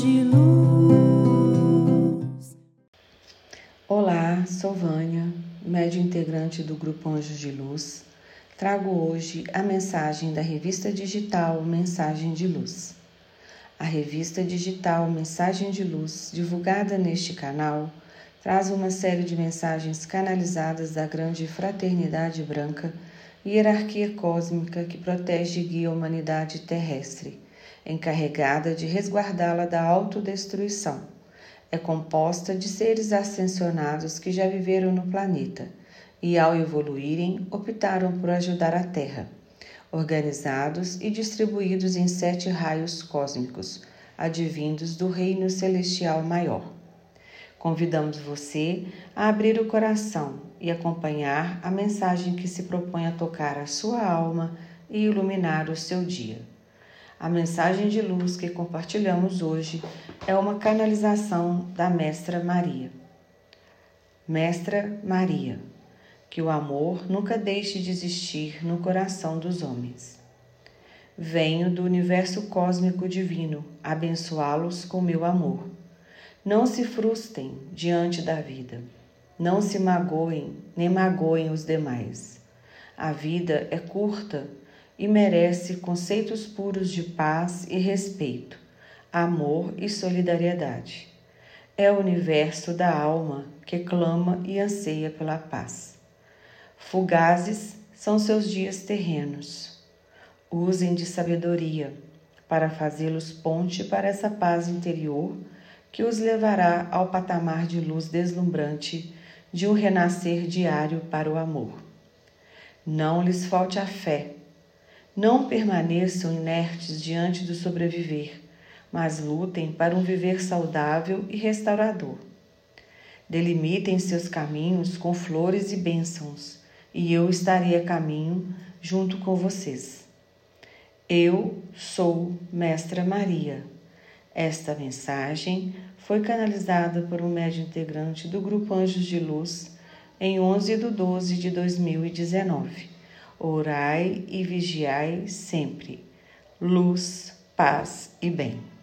de luz. Olá, sou Vânia, médio integrante do grupo Anjos de Luz. Trago hoje a mensagem da revista digital Mensagem de Luz. A revista digital Mensagem de Luz, divulgada neste canal, traz uma série de mensagens canalizadas da grande fraternidade branca, e hierarquia cósmica que protege e guia a humanidade terrestre encarregada de resguardá-la da autodestruição. É composta de seres ascensionados que já viveram no planeta e, ao evoluírem, optaram por ajudar a Terra organizados e distribuídos em sete raios cósmicos, advindos do Reino Celestial Maior. Convidamos você a abrir o coração e acompanhar a mensagem que se propõe a tocar a sua alma e iluminar o seu dia. A mensagem de luz que compartilhamos hoje é uma canalização da Mestra Maria. Mestra Maria que o amor nunca deixe de existir no coração dos homens. Venho do universo cósmico divino abençoá-los com meu amor. Não se frustrem diante da vida. Não se magoem, nem magoem os demais. A vida é curta e merece conceitos puros de paz e respeito, amor e solidariedade. É o universo da alma que clama e anseia pela paz. Fugazes são seus dias terrenos. Usem de sabedoria para fazê-los ponte para essa paz interior que os levará ao patamar de luz deslumbrante de um renascer diário para o amor. Não lhes falte a fé. Não permaneçam inertes diante do sobreviver, mas lutem para um viver saudável e restaurador. Delimitem seus caminhos com flores e bênçãos e eu estarei a caminho junto com vocês. Eu sou Mestra Maria. Esta mensagem foi canalizada por um médio integrante do Grupo Anjos de Luz em 11 de 12 de 2019. Orai e vigiai sempre. Luz, paz e bem.